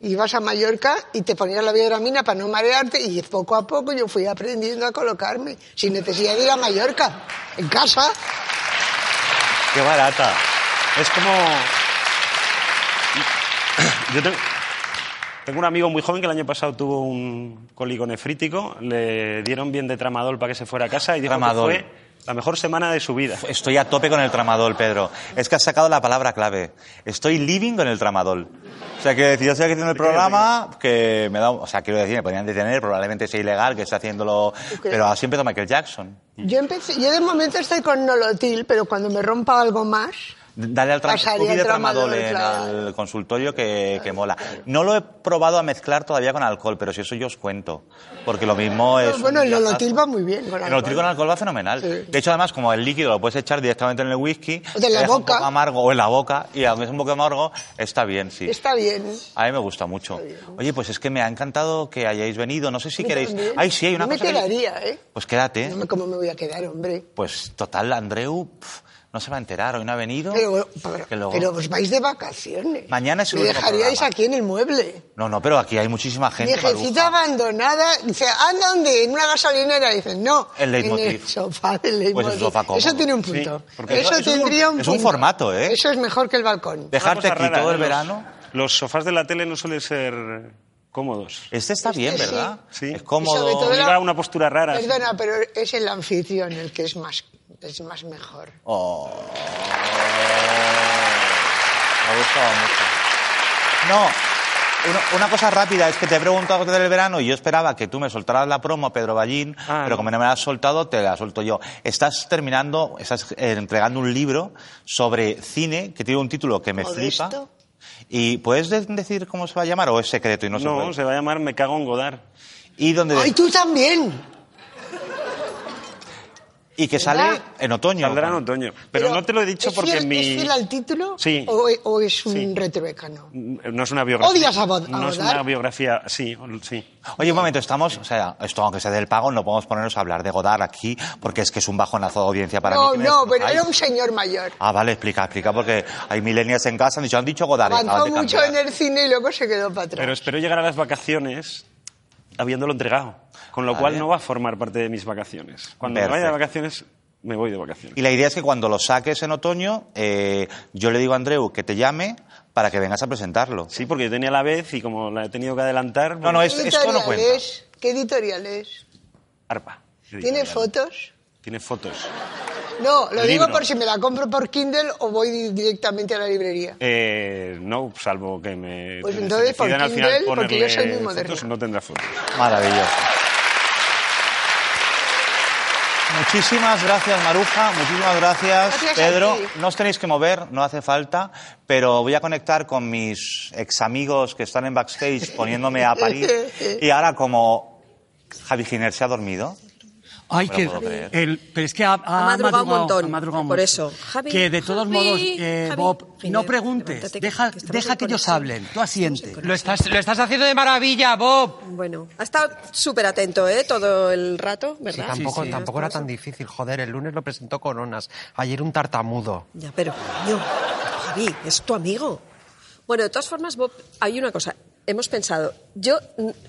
ibas a Mallorca y te ponías la biodramina para no marearte y poco a poco yo fui aprendiendo a colocarme sin necesidad de ir a Mallorca. En casa. Qué barata. Es como... Yo tengo, tengo un amigo muy joven que el año pasado tuvo un cólico nefrítico, le dieron bien de tramadol para que se fuera a casa y dijo Tramadol. que fue la mejor semana de su vida. Estoy a tope con el tramadol, Pedro. Es que has sacado la palabra clave. Estoy living con el tramadol. O sea, que decir, yo estoy aquí haciendo el programa que me da... O sea, quiero decir, me podrían detener, probablemente sea ilegal que esté haciéndolo... Pero así empezó Michael Jackson. Yo empecé, yo de momento estoy con Nolotil, pero cuando me rompa algo más, Dale al Pasaría el tramadol, en el consultorio que, que mola. No lo he probado a mezclar todavía con alcohol, pero si eso yo os cuento. Porque lo mismo es... bueno, el. Nolotil va muy bien con El. Nolotil con alcohol va fenomenal. De hecho, además, como el líquido lo puedes echar directamente en el whisky, O de la un boca. poco amargo, o en la boca, y aunque es un poco amargo, está bien, sí. Está bien. A mí me gusta mucho. Oye, pues es que me ha encantado que hayáis venido. No sé si queréis... también. Ay, sí, hay una me cosa que- quedaría, ¿eh? Pues quédate. No me- ¿Cómo me voy a quedar, hombre? Pues total, Andreu no se va a enterar. Hoy no ha venido. Pero, pero, que luego- pero os vais de vacaciones. Mañana es el Me último dejaríais programa. aquí en el mueble. No, no, pero aquí hay muchísima gente. Viejecita abandonada. Dice, ¿anda dónde? En una gasolinera. Dice, no. El leitmotiv. En el sofá del Pues leitmotiv. el sofá cómodo. Eso tiene un Sí, punto. porque eso, eso es un- tendría un, es un formato, ¿eh? Eso es mejor que el balcón. Dejarte aquí rara, todo ¿eh? el Los- verano. Los sofás de la tele no suelen ser cómodos. Este está bien, Este sí. ¿verdad? Sí. Es Y sobre cómodo. todo la- Obliga una postura rara. Perdona, pero es el anfitrión el que es más, es más mejor. Oh. Me ha gustado mucho. No, una, una cosa rápida es que te he preguntado algo del verano y yo esperaba que tú me soltaras la promo, Pedro Ballín, Ah, pero no. como no me la has soltado, te la suelto yo. Estás terminando, estás eh, entregando un libro sobre cine que tiene un título que me flipa. ¿Y puedes de- decir cómo se va a llamar o es secreto y no se No, puede? se va a llamar Me cago en Godard. ¿Y dónde? ¡Ay, tú también! Y que ¿Verdad? sale en otoño. Saldrá en otoño. Pero, no te lo he dicho ¿es porque fiel, mi... ¿Es fiel al título? Sí. ¿O, o es un retrovecano? No es una biografía. ¿Odias a Bod- a No es una biografía, sí, sí. Oye, un momento, estamos, o sea, esto aunque sea del pago, no podemos ponernos a hablar de Godard aquí, porque es que es un bajonazo de audiencia para no, mí. me no, pero era un señor mayor. Ah, vale, explica, explica, porque hay millennials en casa, han dicho, han dicho Godard. Avanzó mucho en el cine y luego se quedó para atrás. Pero espero llegar a las vacaciones habiéndolo entregado. Con lo cual no va a formar parte de mis vacaciones. Cuando me vaya de vacaciones, me voy de vacaciones. Y la idea es que cuando lo saques en otoño, eh, yo le digo a Andreu que te llame para que vengas a presentarlo. Sí, porque yo tenía la vez y como la he tenido que adelantar... No, no, pues- es- ¿Qué esto no cuenta. es? ¿Qué editorial es? Arpa. ¿Tiene fotos? Tiene fotos. No, lo digo Libro. por si me la compro por Kindle o voy di- directamente a la librería. Eh, no, salvo que me Pues entonces por decidan al final Kindle, porque yo soy muy moderna. fotos, no tendrá fotos. Maravilloso. Muchísimas gracias, Maruja. Muchísimas gracias, Gracias Pedro. No os tenéis que mover, no hace falta, pero voy a conectar con mis ex amigos que están en backstage poniéndome a parir. <laughs> Y ahora, como Javi Giner se ha dormido. Ay, que el, pero es que ha, ha Ha madrugado un montón, ha madrugado un por eso. Javi, que de todos Javi, modos, eh, Javi, Bob, no preguntes, deja, que deja que ellos hablen, tú asiente. Lo estás, lo estás haciendo de maravilla, Bob. Bueno, ha estado súper atento, ¿eh? Todo el rato, Sí, ¿verdad? tampoco, Sí, tampoco era tan difícil, joder. El lunes lo presentó Coronas. Ayer un tartamudo. Ya, pero, coño, Javi, es tu amigo. Bueno, de todas formas, Bob, hay una cosa. Hemos pensado, yo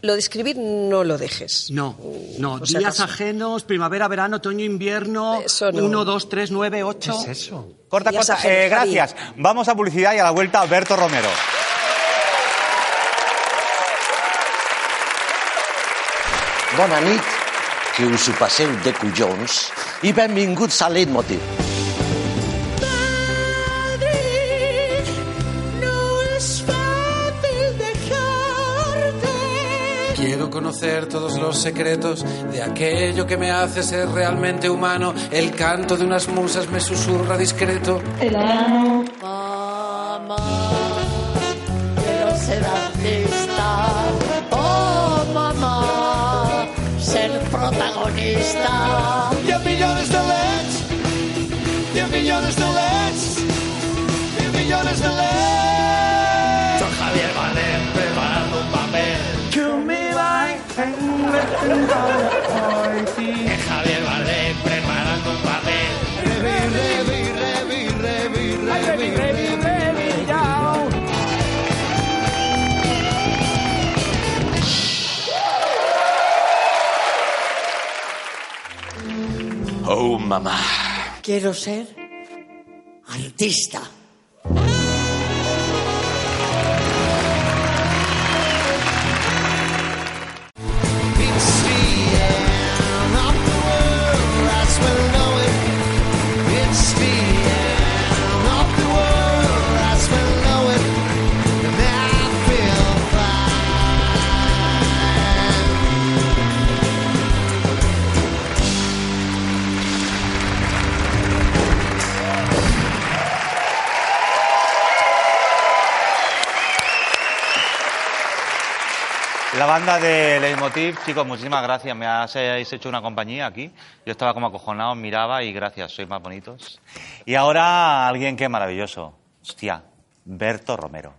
lo de escribir no lo dejes. No, no, si días acaso. ajenos, primavera, verano, otoño, invierno, Eso no. 1, 2, 3, 9, 8. ¿Qué es eso? Corta, corta. Eh, gracias. Vamos a publicidad y a la vuelta, Alberto Romero. Bona nit, que us ho passeu de collons i benvinguts a Leitmotiv. Conocer todos los secretos de aquello que me hace ser realmente humano. El canto de unas musas me susurra discreto. Javier preparando un papel. Oh, mamá. Quiero ser artista. Banda de Leitmotiv, chicos, muchísimas gracias. Me habéis hecho una compañía aquí. Yo estaba como acojonado, miraba y gracias, sois más bonitos. Y ahora alguien que maravilloso. Hostia, Berto Romero.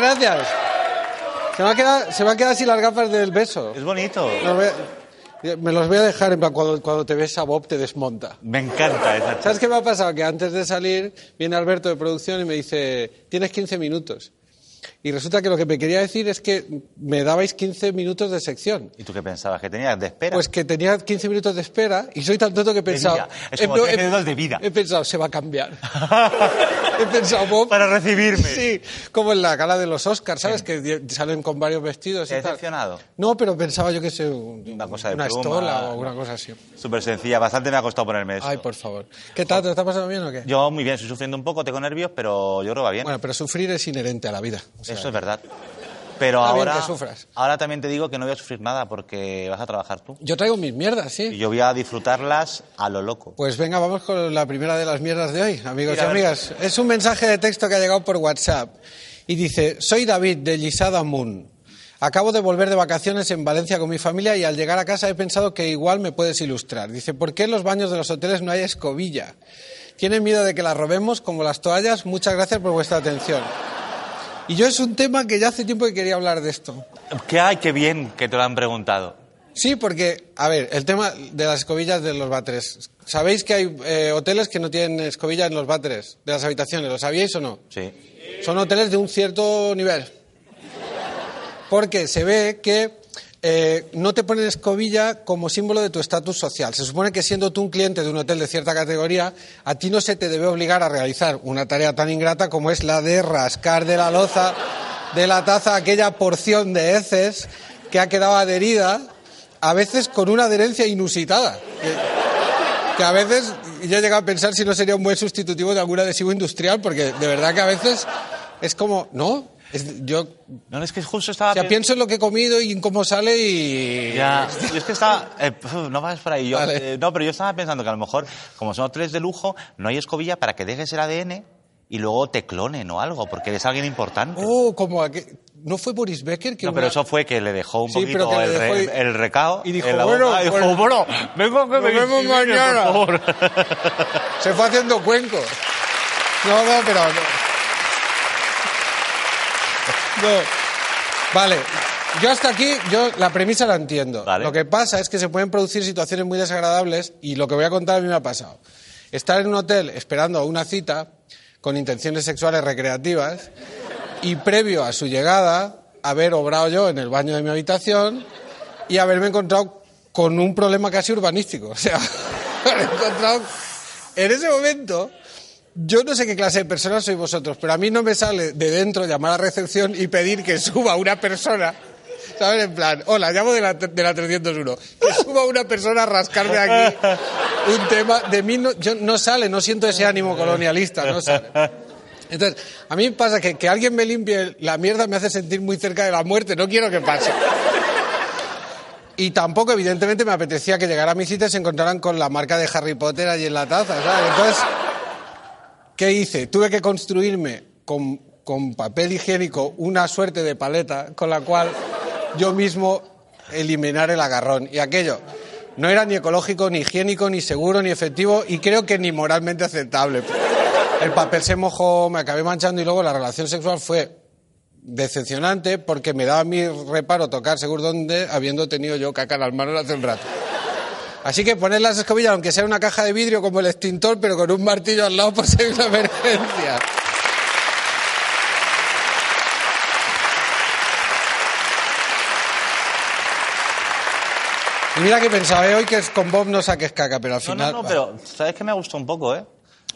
Gracias. Se me, ha quedado, se me han quedado así las gafas del beso. Es bonito. Los voy a- me los voy a dejar en plan, cuando, cuando te ves a Bob te desmonta. Me encanta esa ¿Sabes qué me ha pasado? Que antes de salir viene Alberto de producción y me dice, tienes 15 minutos. Y resulta que lo que me quería decir es que me dabais 15 minutos de sección. ¿Y tú qué pensabas? ¿Que tenías de espera? Pues que tenía 15 minutos de espera y soy tan tonto que he pensado... vida. Es como 13 dedos de vida. He pensado, se va a cambiar. <laughs> he pensado, Bob... Para recibirme. Sí, como en la gala de los Oscars, ¿sabes? Que di- salen con varios vestidos ¿Te y tal. decepcionado? No, pero pensaba yo que sé, un- Una cosa de una pluma. estola o una cosa así. Súper sencilla, bastante me ha costado ponerme eso. Ay, por favor. ¿Qué tal? ¿Te lo está pasando bien o qué? Yo muy bien, estoy sufriendo un poco, tengo nervios, pero yo creo que va bien. Bueno, pero sufrir es inherente a la vida. O Eso es verdad. Pero Está bien ahora, que sufras. ahora también te digo que no voy a sufrir nada porque vas a trabajar tú. Yo traigo mis mierdas, sí. Y yo voy a disfrutarlas a lo loco. Pues venga, vamos con la primera de las mierdas de hoy, amigos Mira, y amigas. Es un mensaje de texto que ha llegado por WhatsApp y dice, soy David de Lisada Moon. Acabo de volver de vacaciones en Valencia con mi familia y al llegar a casa he pensado que igual me puedes ilustrar. Dice, ¿por qué en los baños de los hoteles no hay escobilla? ¿Tienen miedo de que la robemos como las toallas? Muchas gracias por vuestra atención. Y yo es un tema que ya hace tiempo que quería hablar de esto. ¿Qué hay? Qué bien que te lo han preguntado. Sí, porque, a ver, el tema de las escobillas de los váteres. ¿Sabéis que hay eh, hoteles que no tienen escobilla en los váteres de las habitaciones? ¿Lo sabíais o no? Sí. Son hoteles de un cierto nivel. Porque se ve que eh, no te ponen escobilla como símbolo de tu estatus social. Se supone que siendo tú un cliente de un hotel de cierta categoría, a ti no se te debe obligar a realizar una tarea tan ingrata como es la de rascar de la loza de la taza aquella porción de heces que ha quedado adherida, a veces con una adherencia inusitada. Que, que a veces yo he llegado a pensar si no sería un buen sustitutivo de algún adhesivo industrial, porque de verdad que a veces es como, ¿no? Es- yo No, es que justo estaba... o sea, pienso en lo que he comido y en cómo sale y... Ya, yo es que estaba... eh, pf, no vas por ahí. Yo, Vale. eh, no, pero yo estaba pensando que a lo mejor, como son hoteles de lujo, no hay escobilla para que dejes el ADN y luego te clonen o algo, porque eres alguien importante. Oh, como aqu- ¿No fue Boris Becker que No, una- pero eso fue que le dejó un Sí, poquito pero el, re- y- el recao y dijo, bueno, y dijo, bueno, bueno, vengo que nos me vemos mañana. por favor. <laughs> Se fue haciendo cuenco. No, no, pero... No. No. Vale. Yo hasta aquí, yo la premisa la entiendo. Lo que pasa es que se pueden producir situaciones muy desagradables y lo que voy a contar a mí me ha pasado. Estar en un hotel esperando una cita con intenciones sexuales recreativas y previo a su llegada haber obrado yo en el baño de mi habitación y haberme encontrado con un problema casi urbanístico. <laughs> O sea, <laughs> haber encontrado en ese momento yo no sé qué clase de personas sois vosotros, pero a mí no me sale de dentro llamar a recepción y pedir que suba una persona. ¿Sabes? En plan, hola, llamo de la, de la 301. Que suba una persona a rascarme aquí un tema. De mí no, yo, no sale, no siento ese ánimo colonialista, no sale. Entonces, a mí pasa que que alguien me limpie la mierda me hace sentir muy cerca de la muerte, no quiero que pase. Y tampoco, evidentemente, me apetecía que llegara a mi cita y se encontraran con la marca de Harry Potter allí en la taza, ¿sabes? Entonces, ¿qué hice? Tuve que construirme con, con papel higiénico una suerte de paleta con la cual yo mismo eliminar el agarrón. Y aquello no era ni ecológico, ni higiénico, ni seguro, ni efectivo y creo que ni moralmente aceptable. El papel se mojó, me acabé manchando y luego la relación sexual fue decepcionante porque me daba mi reparo tocar seguro dónde habiendo tenido yo caca en las manos hace un rato. Así que poner las escobillas, aunque sea una caja de vidrio como el extintor, pero con un martillo al lado por si hay una emergencia. Y mira que pensaba eh, hoy que es con Bob no saques caca, pero al No, final... no, no, pero ¿sabes qué me gustó un poco, eh?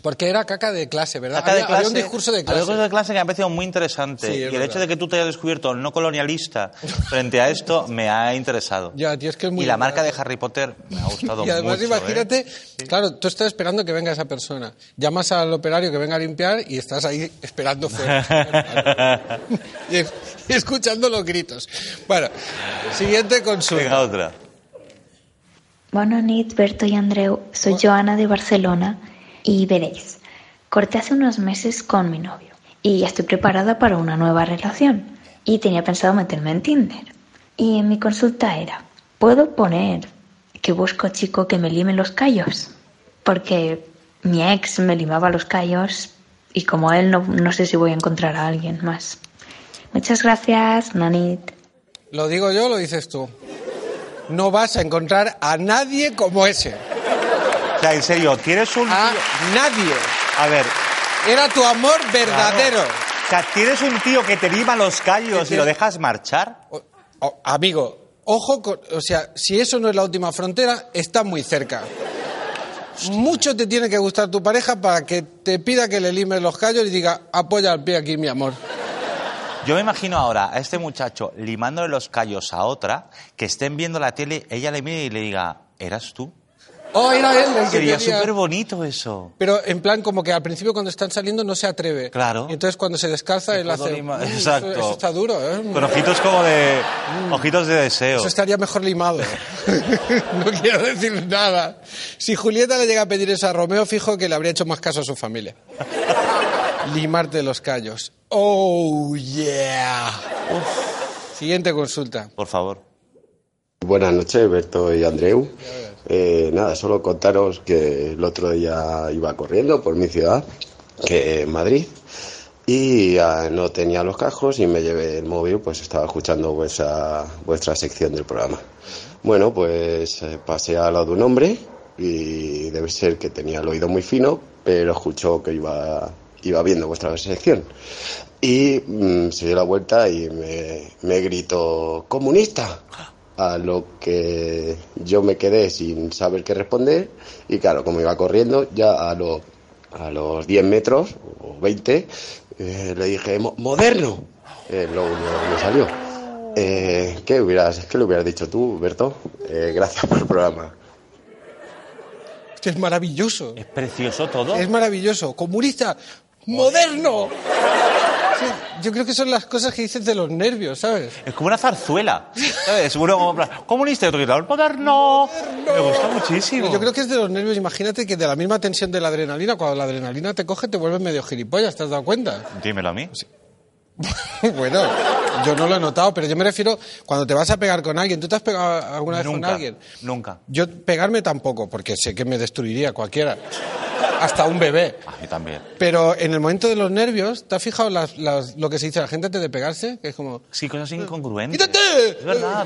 Porque era caca de clase, ¿verdad? Caca de había, había un discurso de había clase. un discurso de clase que me ha parecido muy interesante. Sí, y el verdad. hecho de que tú te hayas descubierto el no colonialista <laughs> frente a esto me ha interesado. Ya, tío, es que es muy y la marca de. Harry Potter me ha gustado <laughs> Y además mucho. ¿eh? imagínate, claro, tú estás esperando que venga esa persona. Llamas al operario que venga a limpiar y estás ahí esperando fuera. <laughs> y, escuchando los gritos. Bueno, siguiente consulta. Venga, otra. Bona nit, Berto y Andreu. Soy Joana de Barcelona y veréis, corté hace unos meses con mi novio y ya estoy preparada para una nueva relación y tenía pensado meterme en Tinder. Y mi consulta era, ¿puedo poner que busco chico que me lime los callos? Porque mi ex me limaba los callos y como él no, no sé si voy a encontrar a alguien más. Muchas gracias, Nanit. ¿Lo digo yo lo dices tú? No vas a encontrar a nadie como ese. O sea, en serio, ¿quieres un... A nadie. A ver, Era tu amor verdadero. sea, tienes un tío que te lima los callos y lo dejas marchar. O- amigo, ojo, con- o sea, si eso no es la última frontera, está muy cerca. Mucho te tiene que gustar tu pareja para que te pida que le limes los callos y diga, apoya el pie aquí, mi amor. Yo me imagino ahora a este muchacho limándole los callos a otra, que estén viendo la tele, ella le mire y le diga, ¿eras tú? Oh, era él el que Sería súper bonito eso. Pero en plan, como que al principio cuando están saliendo no se atreve. Claro. Y entonces cuando se descalza, él hace... limar- "Mm, eso- Exacto. Eso, está duro, ¿eh? Con ojitos como de... Ojitos de deseo. Eso estaría mejor limado. <laughs> no quiero decir nada. Si Julieta le llega a pedir eso a Romeo, fijo que le habría hecho más caso a su familia. <laughs> Limarte los callos. Oh, yeah. Siguiente consulta. Por favor. Buenas noches, Berto y Andreu. Eh, nada, solo contaros que el otro día iba corriendo por mi ciudad, que Madrid, y ah, no tenía los cascos y me llevé el móvil, pues estaba escuchando vuestra, vuestra sección del programa. Bueno, pues eh, pasé al lado de un hombre y debe ser que tenía el oído muy fino, pero escuchó que iba, viendo vuestra sección. Y mm, se dio la vuelta y me, me gritó, comunista. A lo que yo me quedé sin saber qué responder y claro, como iba corriendo, ya a, lo- a los 10 metros o 20 eh, le dije, "Mo- moderno. Eh, lo único que me salió. Eh, ¿qué, hubieras, ¿Qué le hubieras dicho tú, Berto? Eh, gracias por el programa. Que es maravilloso. Es precioso todo. Es maravilloso. Comunista. Moderno. Yo creo que son las cosas que dices de los nervios, ¿sabes? Es como una zarzuela. ¿Sabes? Uno como comunista y otro gritador, moderno. Me gusta muchísimo. Yo creo que es de los nervios. Imagínate que de la misma tensión de la adrenalina, cuando la adrenalina te coge, te vuelves medio gilipollas, ¿te has dado cuenta? Dímelo a mí. <laughs> bueno, yo no lo he notado, pero yo me refiero cuando te vas a pegar con alguien. ¿Tú te has pegado alguna vez con alguien? Nunca. Yo pegarme tampoco, porque sé que me destruiría cualquiera. Hasta un bebé. A mí también. Pero en el momento de los nervios, ¿te has fijado las- las- lo que se dice a la gente antes de pegarse? Que es como... Sí, cosas incongruentes. ¡Quítate! Es verdad.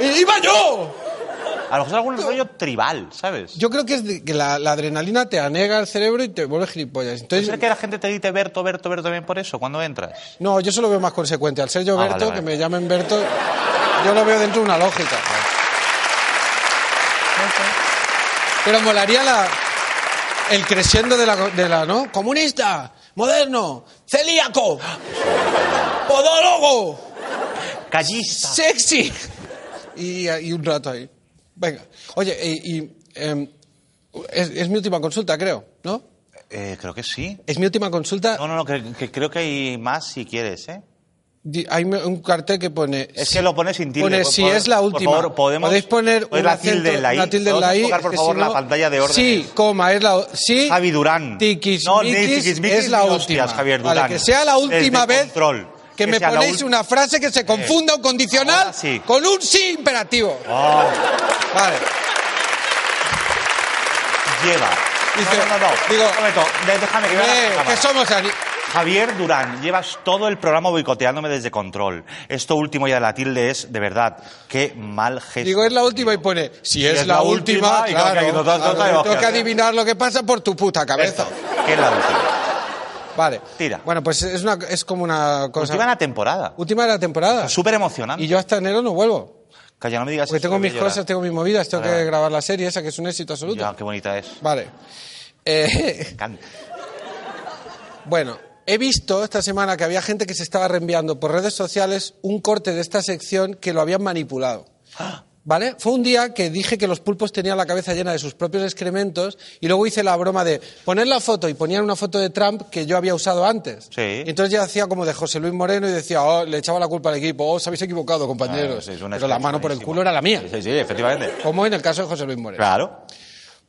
¡Iba yo! A lo mejor es algún rollo tribal, ¿sabes? Yo creo que es de- que la, la adrenalina te anega el cerebro y te vuelve gilipollas. ¿Puede Entonces, ser que la gente te grite Berto, Berto, Berto bien por eso cuando entras? no, yo solo veo más consecuente. Al ser yo Ah, Berto, vale, vale. que me llamen Berto, yo lo veo dentro de una lógica. Pero molaría la, el creciendo de la, de la, ¿no? Comunista, moderno, celíaco, podólogo, Callista. sexy. Y, y un rato ahí. Venga. Oye, y, y, em, es, es mi última consulta, creo, ¿no? Eh, creo que sí. Es mi última consulta. No, no, no, que, que creo que hay más si quieres, ¿eh? Hay un cartel que pone. Es que lo pones sin tilde. Pone Por si es la por última. favor, ¿podemos Podéis poner poner un la acento, tilde en la i? una tilde en ¿Podemos la i. por favor, si la pantalla de órdenes? Sí, coma, es la. Sí. Javi Durán. Tiquismiquis No, ni tiquismiquis es la última. hostias, Javier Vale, Durán. que sea la última vez control. Que, me ponéis una frase que se confunda un condicional sí. con un sí imperativo. Oh, Vale. lleva. Dice- no, no, no. digo- Un momento, de- déjame que Eh, que somos ani- Javier Durán, llevas todo el programa boicoteándome desde control. Esto último ya de la tilde es, de verdad, qué mal gesto. Digo, es la última y pone, si es, es la, la última, última, y claro, claro, tengo que adivinar lo que pasa por tu puta cabeza. Esto, ¿Qué es la última? Vale. Tira. Bueno, pues es, una, es como una cosa... Última de la temporada. Última de la temporada. Súper emocionante. Y yo hasta enero no vuelvo. Calla, no me digas Porque eso, tengo mis cosas, tengo mis movidas, tengo Ah. que grabar la serie esa que es un éxito absoluto. Ya, qué bonita es. Vale. Eh, Me encanta. <laughs> bueno, he visto esta semana que había gente que se estaba reenviando por redes sociales un corte de esta sección que lo habían manipulado. ¿Vale? Fue un día que dije que los pulpos tenían la cabeza llena de sus propios excrementos y luego hice la broma de poner la foto y ponían una foto de Trump que yo había usado antes. Sí. Entonces ya hacía como de José Luis Moreno y decía, oh, le echaba la culpa al equipo, oh, os habéis equivocado, compañeros. Ah, sí, Pero la mano por el culo era la mía. Sí, sí, efectivamente. Como en el caso de José Luis Moreno. Claro.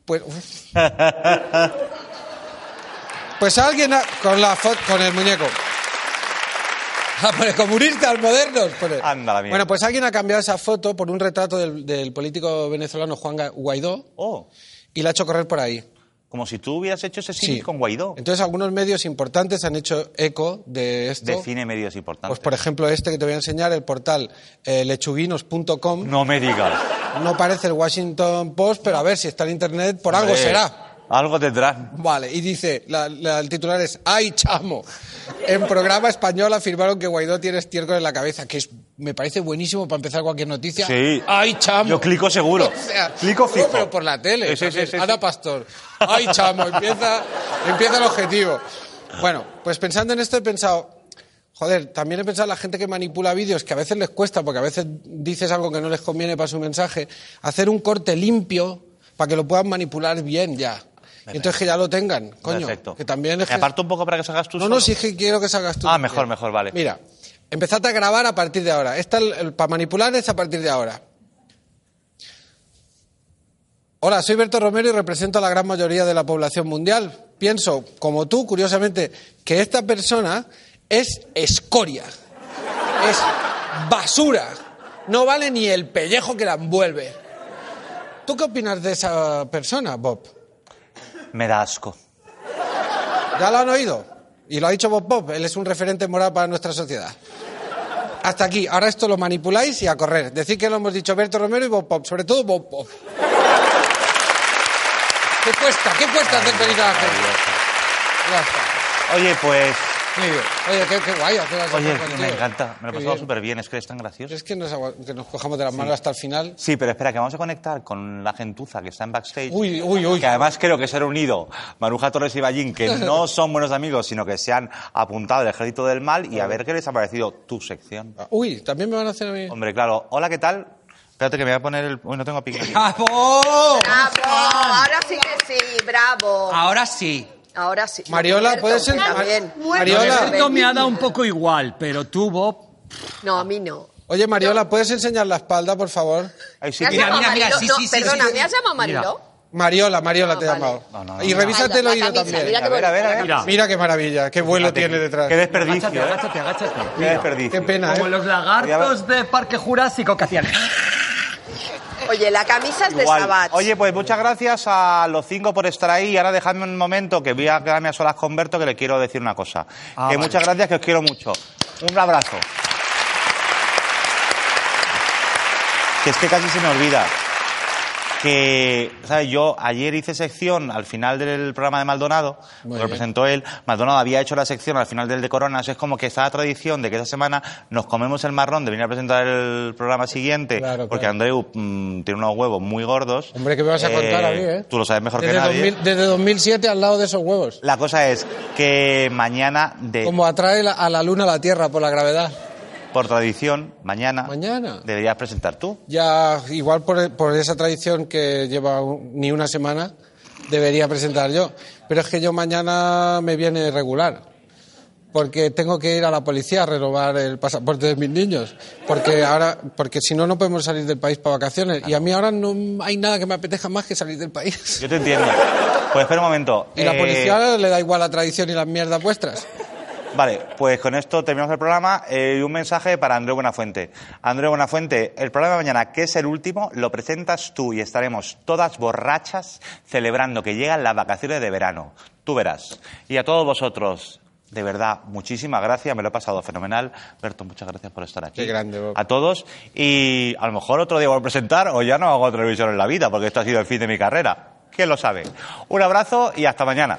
Pues, uf. <laughs> Pues alguien ha- con la foto, con el muñeco. Ah, comunistas modernos. pone. Anda la mierda. Bueno, pues alguien ha cambiado esa foto por un retrato del, del político venezolano Juan Guaidó Oh, y la ha hecho correr por ahí. como si tú hubieras hecho ese cine Sí. con Guaidó. Entonces algunos medios importantes han hecho eco de esto. Define medios importantes. Pues por ejemplo este que te voy a enseñar, el portal eh, lechuguinos.com. No me digas. No parece el Washington Post, pero a ver si está en internet, por algo será. Algo tendrán. Vale, y dice, la- la- el titular es ¡Ay, chamo! En programa español afirmaron que Guaidó tiene estiércol en la cabeza, que es, me parece buenísimo para empezar cualquier noticia. Sí. ¡Ay, chamo! Yo clico seguro. <laughs> O sea, clico fijo. no, pero por la tele. Sí, sí, sí. Pastor. ¡Ay, chamo! Empieza, empieza el objetivo. Bueno, pues pensando en esto he pensado, joder, también he pensado en la gente que manipula vídeos, que a veces les cuesta, porque a veces dices algo que no les conviene para su mensaje, hacer un corte limpio para que lo puedan manipular bien ya. Y entonces que ya lo tengan, coño. Perfecto. Que también es ¿Me que- aparto un poco para que salgas tú No, solo? no, sí es que quiero que salgas tú. Ah, también. mejor, mejor, vale. Mira, empezad a grabar a partir de ahora. Esta, el- el- para manipular es a partir de ahora. Hola, soy Berto Romero y represento a la gran mayoría de la población mundial. Pienso, como tú, curiosamente, que esta persona es escoria, es basura, no vale ni el pellejo que la envuelve. ¿Tú qué opinas de esa persona, Bob? Me da asco. ¿Ya lo han oído? Y lo ha dicho Bob Bob, él es un referente moral para nuestra sociedad. Hasta aquí, ahora esto lo manipuláis y a correr. Decid que lo hemos dicho Berto Romero y Bob Bob, sobre todo Bob Bob. <laughs> ¿Qué cuesta? ¿Qué cuesta hacer feliz a la gente? Ya está. Oye, pues... Muy bien. Oye, qué, qué guay hacer las Oye, me encanta. Me lo he pasado súper bien. Es que eres tan gracioso. Es que nos, agua- que nos cojamos de las manos hasta el final. Sí, pero espera, que vamos a conectar con la gentuza que está en backstage. Uy, uy, uy. Que además creo que se han unido Maruja Torres y Ballín, que no <laughs> son buenos amigos, sino que se han apuntado al ejército del mal y a ver qué les ha parecido tu sección. Uy, también me van a hacer a mí. Hombre, claro. Hola, ¿qué tal? Espérate que me voy a poner el... Uy, no tengo pico. <laughs> ¡Bravo! ¡Bravo! Ahora sí que sí, bravo. Ahora sí. Ahora sí. Mariola, ¿puedes ser- También. Mariola. Roberto me ha dado un poco igual, pero tú, Bob, No, a mí no. Oye, Mariola, ¿puedes enseñar la espalda, por favor? ¿Me has llamado Mariló? no, perdona, ¿me has llamado Mariló? Mariola, Mariola te he llamado. No, no, y no. revísate el oído también. mira qué A ver, a ver, a ver. bonita. Mira. Mira qué maravilla, qué vuelo tiene detrás. Qué desperdicio, agáchate, ¿eh? agáchate, agáchate. Qué desperdicio. Qué pena, Como ¿eh? los lagartos de Parque Jurásico que hacían. Oye, la camisa es de Igual. Sabat. Oye, pues muchas gracias a los cinco por estar ahí. Y ahora dejadme un momento que voy a quedarme a solas con Berto que le quiero decir una cosa. Ah, que vale. muchas gracias, que os quiero mucho. Un abrazo. Que es que casi se me olvida. Que, ¿sabes? Yo ayer hice sección al final del programa de Maldonado, Muy lo presentó él. Maldonado había hecho la sección al final del de Coronas. Es como que está la tradición de que esta semana nos comemos el marrón de venir a presentar el programa siguiente, Claro, porque claro. Andreu mm, tiene unos huevos muy gordos. Hombre, ¿qué me vas a contar a mí, eh? Tú lo sabes mejor Desde, que nadie. 2000 desde 2007 al lado de esos huevos. La cosa es que mañana, de, Como atrae la- a la luna a la Tierra por la gravedad. Por tradición, mañana, Mañana. deberías presentar tú. Ya, igual por, por esa tradición que lleva un- ni una semana, debería presentar yo. Pero es que yo mañana me viene regular. Porque tengo que ir a la policía a renovar el pasaporte de mis niños. Porque ahora, porque si no, no podemos salir del país para vacaciones. Y a mí ahora no hay nada que me apetezca más que salir del país. Yo te entiendo. Pues espera un momento. Y la Eh, policía le da igual la tradición y las mierdas vuestras. Vale, pues con esto terminamos el programa eh, y un mensaje para Andreu Buenafuente. Andreu Buenafuente, el programa de mañana, que es el último, lo presentas tú y estaremos todas borrachas celebrando que llegan las vacaciones de verano. Tú verás. Y a todos vosotros, de verdad, muchísimas gracias, me lo he pasado fenomenal. Berto, muchas gracias por estar aquí. Qué grande, Bob. A todos. Y a lo mejor otro día voy a presentar o ya no hago televisión en la vida, porque esto ha sido el fin de mi carrera. ¿Quién lo sabe? Un abrazo y hasta mañana.